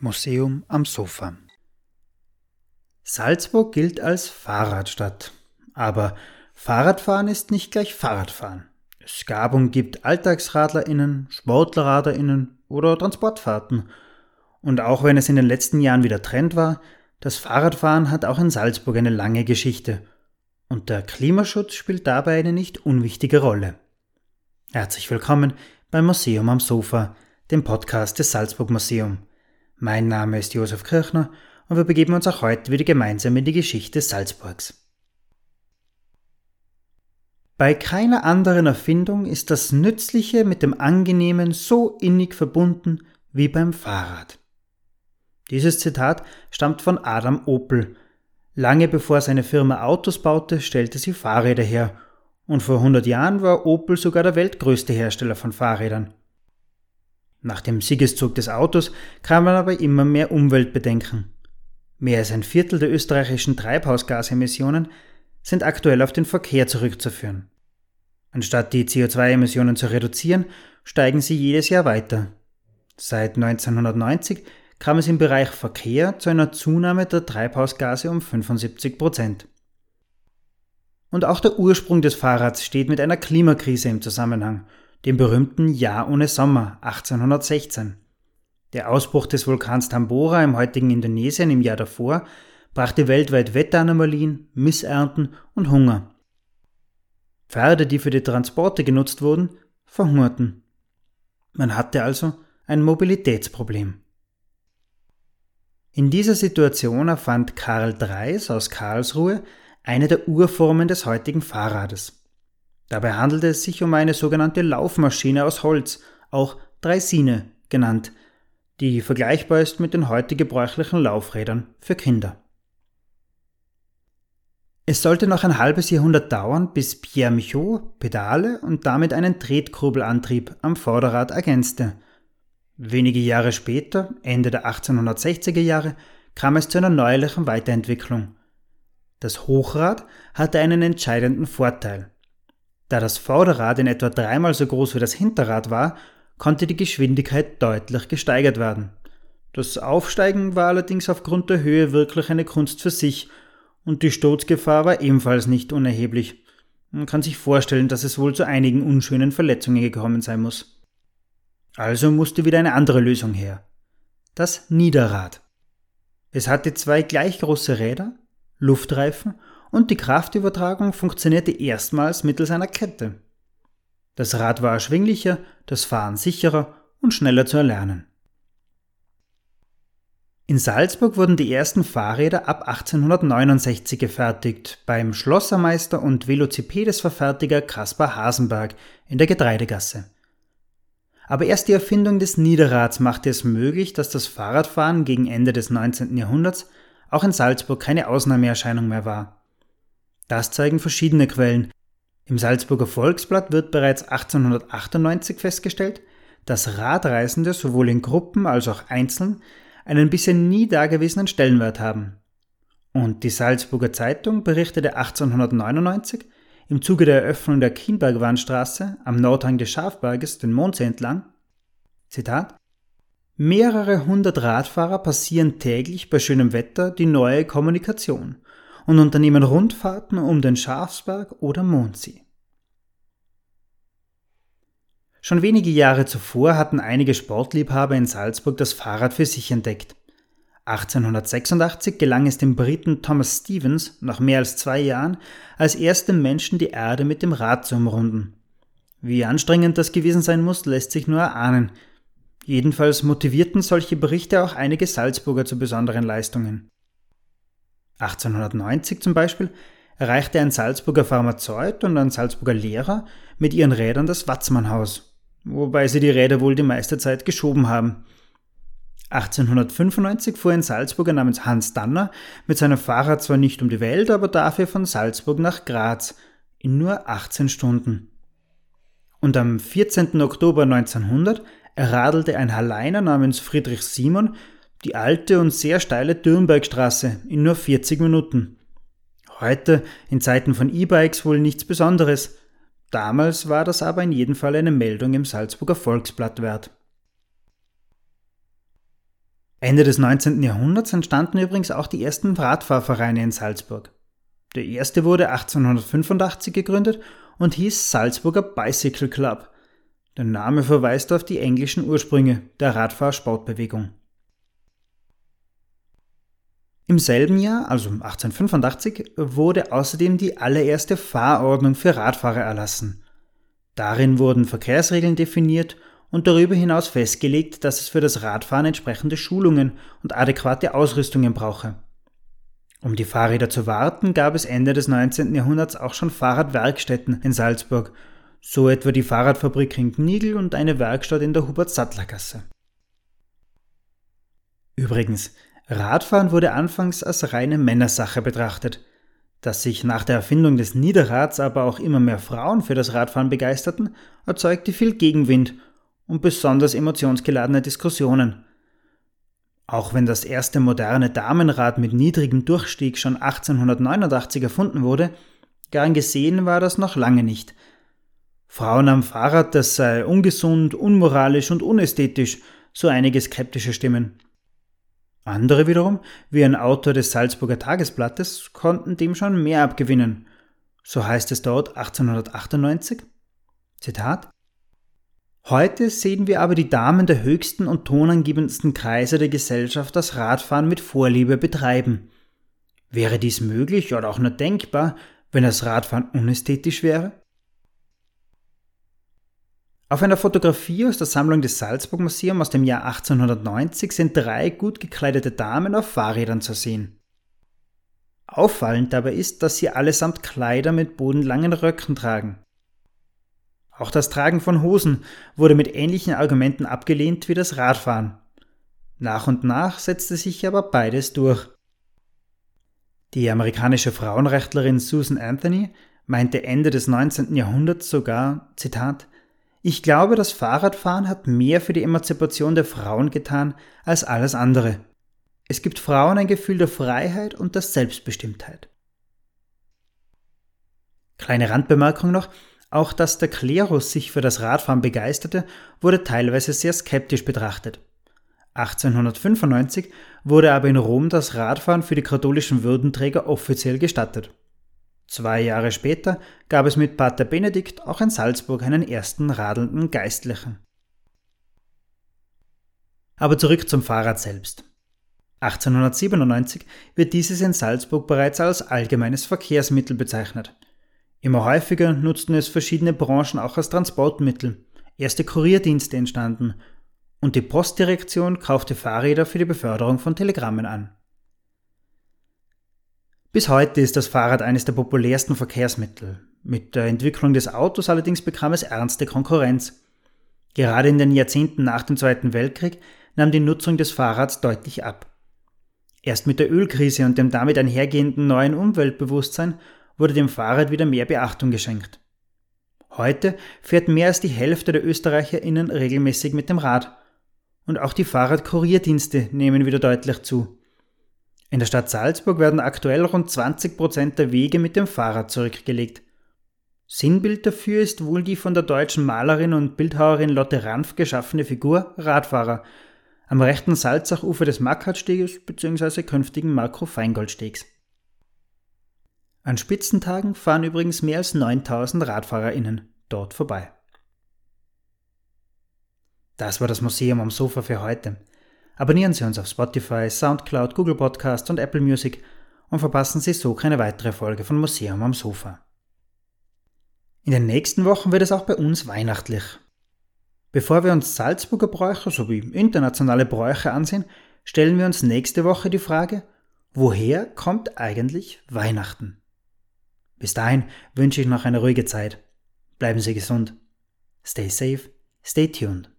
Museum am Sofa Salzburg gilt als Fahrradstadt. Aber Fahrradfahren ist nicht gleich Fahrradfahren. Es gab und gibt AlltagsradlerInnen, SportlerraderInnen oder Transportfahrten. Und auch wenn es in den letzten Jahren wieder Trend war, das Fahrradfahren hat auch in Salzburg eine lange Geschichte. Und der Klimaschutz spielt dabei eine nicht unwichtige Rolle. Herzlich willkommen beim Museum am Sofa, dem Podcast des Salzburg Museum. Mein Name ist Josef Kirchner und wir begeben uns auch heute wieder gemeinsam in die Geschichte Salzburgs. Bei keiner anderen Erfindung ist das Nützliche mit dem Angenehmen so innig verbunden wie beim Fahrrad. Dieses Zitat stammt von Adam Opel. Lange bevor seine Firma Autos baute, stellte sie Fahrräder her und vor 100 Jahren war Opel sogar der weltgrößte Hersteller von Fahrrädern. Nach dem Siegeszug des Autos kamen aber immer mehr Umweltbedenken. Mehr als ein Viertel der österreichischen Treibhausgasemissionen sind aktuell auf den Verkehr zurückzuführen. Anstatt die CO2-Emissionen zu reduzieren, steigen sie jedes Jahr weiter. Seit 1990 kam es im Bereich Verkehr zu einer Zunahme der Treibhausgase um 75 Prozent. Und auch der Ursprung des Fahrrads steht mit einer Klimakrise im Zusammenhang, dem berühmten Jahr ohne Sommer 1816. Der Ausbruch des Vulkans Tambora im heutigen Indonesien im Jahr davor brachte weltweit Wetteranomalien, Missernten und Hunger. Pferde, die für die Transporte genutzt wurden, verhungerten. Man hatte also ein Mobilitätsproblem. In dieser Situation erfand Karl Dreis aus Karlsruhe eine der Urformen des heutigen Fahrrades. Dabei handelte es sich um eine sogenannte Laufmaschine aus Holz, auch Dreisine genannt, die vergleichbar ist mit den heute gebräuchlichen Laufrädern für Kinder. Es sollte noch ein halbes Jahrhundert dauern, bis Pierre Michaud Pedale und damit einen Tretkurbelantrieb am Vorderrad ergänzte. Wenige Jahre später, Ende der 1860er Jahre, kam es zu einer neuerlichen Weiterentwicklung. Das Hochrad hatte einen entscheidenden Vorteil. Da das Vorderrad in etwa dreimal so groß wie das Hinterrad war, konnte die Geschwindigkeit deutlich gesteigert werden. Das Aufsteigen war allerdings aufgrund der Höhe wirklich eine Kunst für sich und die Sturzgefahr war ebenfalls nicht unerheblich. Man kann sich vorstellen, dass es wohl zu einigen unschönen Verletzungen gekommen sein muss. Also musste wieder eine andere Lösung her. Das Niederrad. Es hatte zwei gleich große Räder, Luftreifen und die Kraftübertragung funktionierte erstmals mittels einer Kette. Das Rad war erschwinglicher, das Fahren sicherer und schneller zu erlernen. In Salzburg wurden die ersten Fahrräder ab 1869 gefertigt beim Schlossermeister und Velozipedes-Verfertiger Kaspar Hasenberg in der Getreidegasse. Aber erst die Erfindung des Niederrads machte es möglich, dass das Fahrradfahren gegen Ende des 19. Jahrhunderts auch in Salzburg keine Ausnahmeerscheinung mehr war. Das zeigen verschiedene Quellen, im Salzburger Volksblatt wird bereits 1898 festgestellt, dass Radreisende sowohl in Gruppen als auch einzeln einen bisher nie dagewesenen Stellenwert haben. Und die Salzburger Zeitung berichtete 1899 im Zuge der Eröffnung der Kienbergwandstraße am Nordhang des Schafberges den Mondsee entlang, Zitat, Mehrere hundert Radfahrer passieren täglich bei schönem Wetter die neue Kommunikation und unternehmen Rundfahrten um den Schafsberg oder Mondsee. Schon wenige Jahre zuvor hatten einige Sportliebhaber in Salzburg das Fahrrad für sich entdeckt. 1886 gelang es dem Briten Thomas Stevens nach mehr als zwei Jahren als erstem Menschen die Erde mit dem Rad zu umrunden. Wie anstrengend das gewesen sein muss, lässt sich nur erahnen. Jedenfalls motivierten solche Berichte auch einige Salzburger zu besonderen Leistungen. 1890 zum Beispiel erreichte ein Salzburger Pharmazeut und ein Salzburger Lehrer mit ihren Rädern das Watzmannhaus, wobei sie die Räder wohl die meiste Zeit geschoben haben. 1895 fuhr ein Salzburger namens Hans Danner mit seinem Fahrrad zwar nicht um die Welt, aber dafür von Salzburg nach Graz in nur 18 Stunden. Und am 14. Oktober 1900 erradelte ein Halleiner namens Friedrich Simon die alte und sehr steile Dürnbergstraße in nur 40 Minuten. Heute, in Zeiten von E-Bikes, wohl nichts Besonderes. Damals war das aber in jedem Fall eine Meldung im Salzburger Volksblatt wert. Ende des 19. Jahrhunderts entstanden übrigens auch die ersten Radfahrvereine in Salzburg. Der erste wurde 1885 gegründet und hieß Salzburger Bicycle Club. Der Name verweist auf die englischen Ursprünge der Radfahrsportbewegung. Im selben Jahr, also 1885, wurde außerdem die allererste Fahrordnung für Radfahrer erlassen. Darin wurden Verkehrsregeln definiert und darüber hinaus festgelegt, dass es für das Radfahren entsprechende Schulungen und adäquate Ausrüstungen brauche. Um die Fahrräder zu warten, gab es Ende des 19. Jahrhunderts auch schon Fahrradwerkstätten in Salzburg, so etwa die Fahrradfabrik in Gnigl und eine Werkstatt in der Hubert-Sattler-Gasse. Übrigens, Radfahren wurde anfangs als reine Männersache betrachtet. Dass sich nach der Erfindung des Niederrads aber auch immer mehr Frauen für das Radfahren begeisterten, erzeugte viel Gegenwind und besonders emotionsgeladene Diskussionen. Auch wenn das erste moderne Damenrad mit niedrigem Durchstieg schon 1889 erfunden wurde, gern gesehen war das noch lange nicht. Frauen am Fahrrad, das sei ungesund, unmoralisch und unästhetisch, so einige skeptische Stimmen. Andere wiederum, wie ein Autor des Salzburger Tagesblattes, konnten dem schon mehr abgewinnen. So heißt es dort 1898. Zitat Heute sehen wir aber die Damen der höchsten und tonangebendsten Kreise der Gesellschaft das Radfahren mit Vorliebe betreiben. Wäre dies möglich oder auch nur denkbar, wenn das Radfahren unästhetisch wäre? Auf einer Fotografie aus der Sammlung des Salzburg Museum aus dem Jahr 1890 sind drei gut gekleidete Damen auf Fahrrädern zu sehen. Auffallend dabei ist, dass sie allesamt Kleider mit bodenlangen Röcken tragen. Auch das Tragen von Hosen wurde mit ähnlichen Argumenten abgelehnt wie das Radfahren. Nach und nach setzte sich aber beides durch. Die amerikanische Frauenrechtlerin Susan Anthony meinte Ende des 19. Jahrhunderts sogar, Zitat, ich glaube, das Fahrradfahren hat mehr für die Emanzipation der Frauen getan als alles andere. Es gibt Frauen ein Gefühl der Freiheit und der Selbstbestimmtheit. Kleine Randbemerkung noch, auch dass der Klerus sich für das Radfahren begeisterte, wurde teilweise sehr skeptisch betrachtet. 1895 wurde aber in Rom das Radfahren für die katholischen Würdenträger offiziell gestattet. Zwei Jahre später gab es mit Pater Benedikt auch in Salzburg einen ersten radelnden Geistlichen. Aber zurück zum Fahrrad selbst. 1897 wird dieses in Salzburg bereits als allgemeines Verkehrsmittel bezeichnet. Immer häufiger nutzten es verschiedene Branchen auch als Transportmittel. Erste Kurierdienste entstanden und die Postdirektion kaufte Fahrräder für die Beförderung von Telegrammen an. Bis heute ist das Fahrrad eines der populärsten Verkehrsmittel. Mit der Entwicklung des Autos allerdings bekam es ernste Konkurrenz. Gerade in den Jahrzehnten nach dem Zweiten Weltkrieg nahm die Nutzung des Fahrrads deutlich ab. Erst mit der Ölkrise und dem damit einhergehenden neuen Umweltbewusstsein wurde dem Fahrrad wieder mehr Beachtung geschenkt. Heute fährt mehr als die Hälfte der ÖsterreicherInnen regelmäßig mit dem Rad. Und auch die Fahrradkurierdienste nehmen wieder deutlich zu. In der Stadt Salzburg werden aktuell rund 20 Prozent der Wege mit dem Fahrrad zurückgelegt. Sinnbild dafür ist wohl die von der deutschen Malerin und Bildhauerin Lotte Ranf geschaffene Figur Radfahrer am rechten Salzachufer des Mackhartsteges bzw. künftigen Makro-Feingoldstegs. An Spitzentagen fahren übrigens mehr als 9000 RadfahrerInnen dort vorbei. Das war das Museum am Sofa für heute. Abonnieren Sie uns auf Spotify, Soundcloud, Google Podcast und Apple Music und verpassen Sie so keine weitere Folge von Museum am Sofa. In den nächsten Wochen wird es auch bei uns weihnachtlich. Bevor wir uns Salzburger Bräuche sowie internationale Bräuche ansehen, stellen wir uns nächste Woche die Frage, woher kommt eigentlich Weihnachten? Bis dahin wünsche ich noch eine ruhige Zeit. Bleiben Sie gesund. Stay safe, stay tuned.